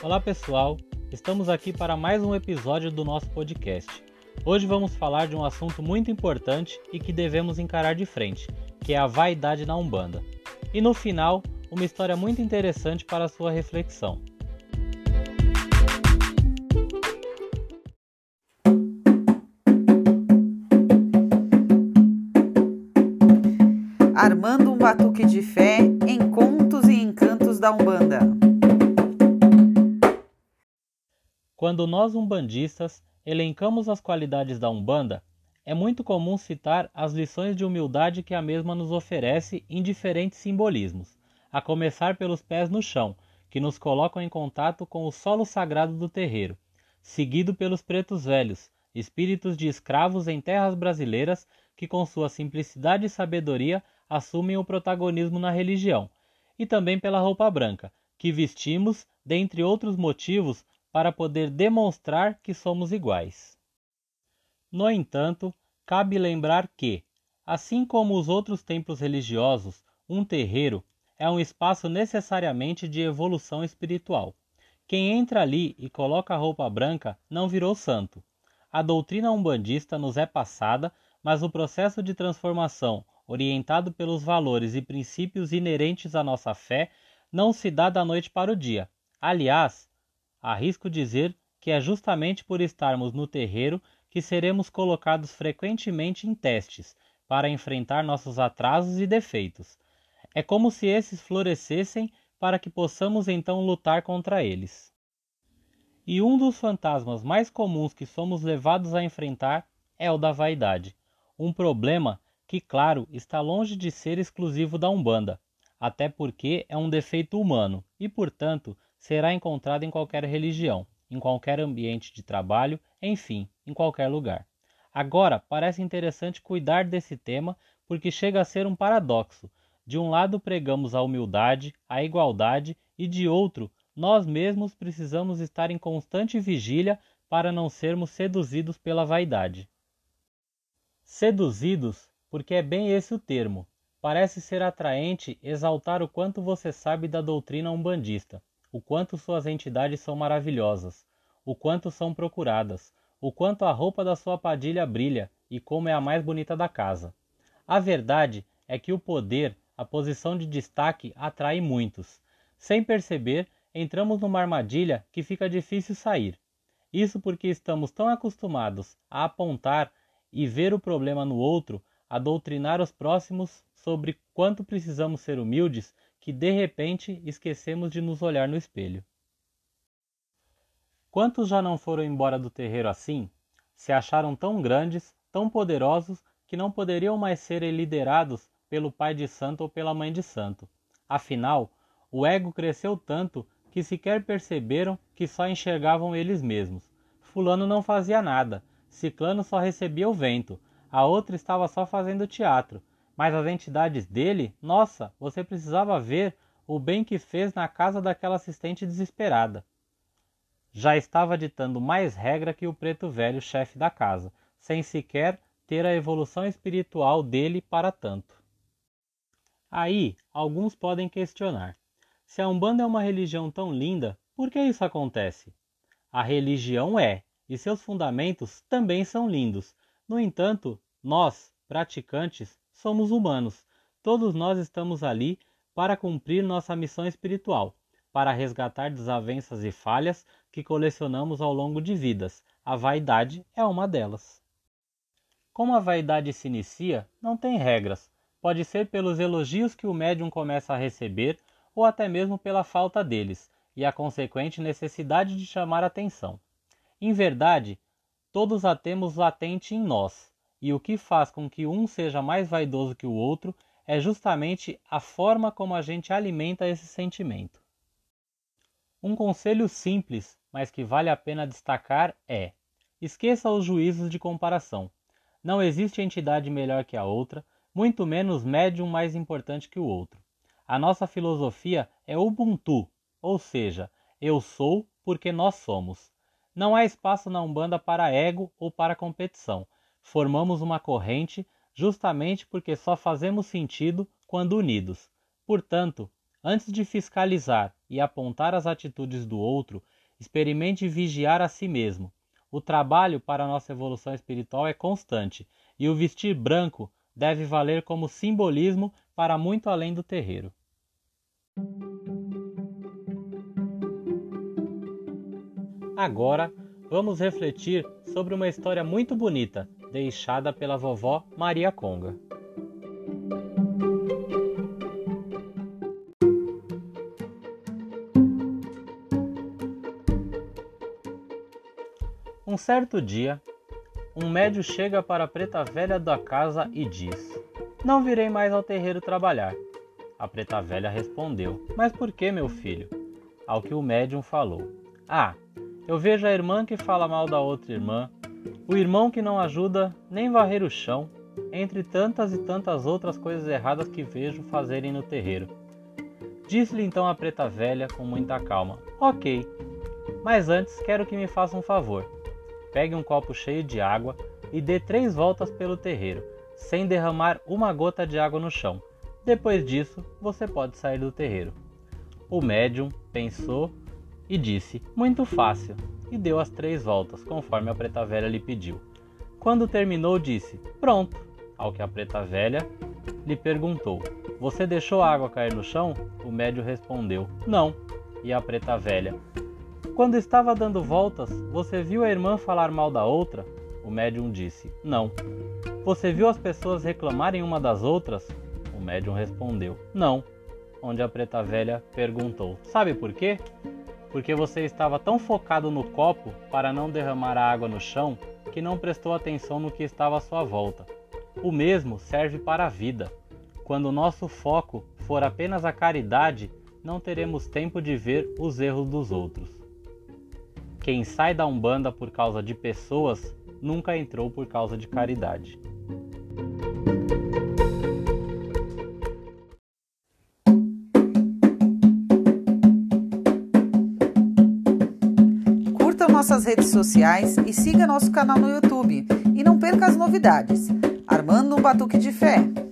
Olá pessoal, estamos aqui para mais um episódio do nosso podcast. Hoje vamos falar de um assunto muito importante e que devemos encarar de frente, que é a vaidade na Umbanda. E no final, uma história muito interessante para sua reflexão. Armando um batuque de fé em contos e encantos da Umbanda. Quando nós umbandistas elencamos as qualidades da Umbanda, é muito comum citar as lições de humildade que a mesma nos oferece em diferentes simbolismos, a começar pelos pés no chão, que nos colocam em contato com o solo sagrado do terreiro, seguido pelos pretos velhos, espíritos de escravos em terras brasileiras que, com sua simplicidade e sabedoria, assumem o protagonismo na religião, e também pela roupa branca, que vestimos, dentre outros motivos, para poder demonstrar que somos iguais. No entanto, cabe lembrar que, assim como os outros templos religiosos, um terreiro é um espaço necessariamente de evolução espiritual. Quem entra ali e coloca a roupa branca não virou santo. A doutrina umbandista nos é passada, mas o processo de transformação, orientado pelos valores e princípios inerentes à nossa fé, não se dá da noite para o dia. Aliás, Arrisco dizer que é justamente por estarmos no terreiro que seremos colocados frequentemente em testes para enfrentar nossos atrasos e defeitos. É como se esses florescessem para que possamos então lutar contra eles. E um dos fantasmas mais comuns que somos levados a enfrentar é o da vaidade, um problema que, claro, está longe de ser exclusivo da Umbanda, até porque é um defeito humano e, portanto, será encontrado em qualquer religião, em qualquer ambiente de trabalho, enfim, em qualquer lugar. Agora, parece interessante cuidar desse tema porque chega a ser um paradoxo. De um lado, pregamos a humildade, a igualdade, e de outro, nós mesmos precisamos estar em constante vigília para não sermos seduzidos pela vaidade. Seduzidos, porque é bem esse o termo. Parece ser atraente exaltar o quanto você sabe da doutrina umbandista, o quanto suas entidades são maravilhosas, o quanto são procuradas, o quanto a roupa da sua padilha brilha e como é a mais bonita da casa. A verdade é que o poder, a posição de destaque, atrai muitos. Sem perceber, entramos numa armadilha que fica difícil sair. Isso porque estamos tão acostumados a apontar e ver o problema no outro, a doutrinar os próximos sobre quanto precisamos ser humildes, que de repente esquecemos de nos olhar no espelho. Quantos já não foram embora do terreiro assim? Se acharam tão grandes, tão poderosos, que não poderiam mais ser liderados pelo pai de santo ou pela mãe de santo. Afinal, o ego cresceu tanto que sequer perceberam que só enxergavam eles mesmos. Fulano não fazia nada, Ciclano só recebia o vento, a outra estava só fazendo teatro, mas as entidades dele, nossa, você precisava ver o bem que fez na casa daquela assistente desesperada. Já estava ditando mais regra que o preto velho chefe da casa, sem sequer ter a evolução espiritual dele para tanto. Aí, alguns podem questionar: se a Umbanda é uma religião tão linda, por que isso acontece? A religião é, e seus fundamentos também são lindos. No entanto, nós, praticantes, somos humanos. Todos nós estamos ali para cumprir nossa missão espiritual, para resgatar desavenças e falhas que colecionamos ao longo de vidas. A vaidade é uma delas. Como a vaidade se inicia, não tem regras. Pode ser pelos elogios que o médium começa a receber ou até mesmo pela falta deles e a consequente necessidade de chamar atenção. Em verdade, todos a temos latente em nós, e o que faz com que um seja mais vaidoso que o outro é justamente a forma como a gente alimenta esse sentimento. Um conselho simples, mas que vale a pena destacar é: esqueça os juízos de comparação. Não existe entidade melhor que a outra, muito menos médium mais importante que o outro. A nossa filosofia é Ubuntu, ou seja, eu sou porque nós somos. Não há espaço na Umbanda para ego ou para competição formamos uma corrente justamente porque só fazemos sentido quando unidos. Portanto, Antes de fiscalizar e apontar as atitudes do outro, experimente vigiar a si mesmo. O trabalho para nossa evolução espiritual é constante e o vestir branco deve valer como simbolismo para muito além do terreiro. Agora vamos refletir sobre uma história muito bonita deixada pela vovó Maria Conga. Um certo dia, um médio chega para a preta velha da casa e diz: Não virei mais ao terreiro trabalhar. A preta velha respondeu: Mas por que, meu filho? Ao que o médium falou: Ah, eu vejo a irmã que fala mal da outra irmã, o irmão que não ajuda nem varrer o chão, entre tantas e tantas outras coisas erradas que vejo fazerem no terreiro. Disse-lhe então a preta velha com muita calma: Ok, mas antes quero que me faça um favor. Pegue um copo cheio de água e dê três voltas pelo terreiro, sem derramar uma gota de água no chão. Depois disso, você pode sair do terreiro. O médium pensou e disse: Muito fácil e deu as três voltas, conforme a preta velha lhe pediu. Quando terminou, disse: Pronto. Ao que a preta velha lhe perguntou: Você deixou a água cair no chão? O médio respondeu: Não. E a preta velha: Quando estava dando voltas, você viu a irmã falar mal da outra? O médium disse: Não. Você viu as pessoas reclamarem uma das outras? O médium respondeu: Não. Onde a preta velha perguntou: Sabe por quê? Porque você estava tão focado no copo para não derramar a água no chão que não prestou atenção no que estava à sua volta. O mesmo serve para a vida. Quando nosso foco for apenas a caridade, não teremos tempo de ver os erros dos outros. Quem sai da Umbanda por causa de pessoas nunca entrou por causa de caridade. Nossas redes sociais e siga nosso canal no YouTube. E não perca as novidades. Armando um Batuque de Fé.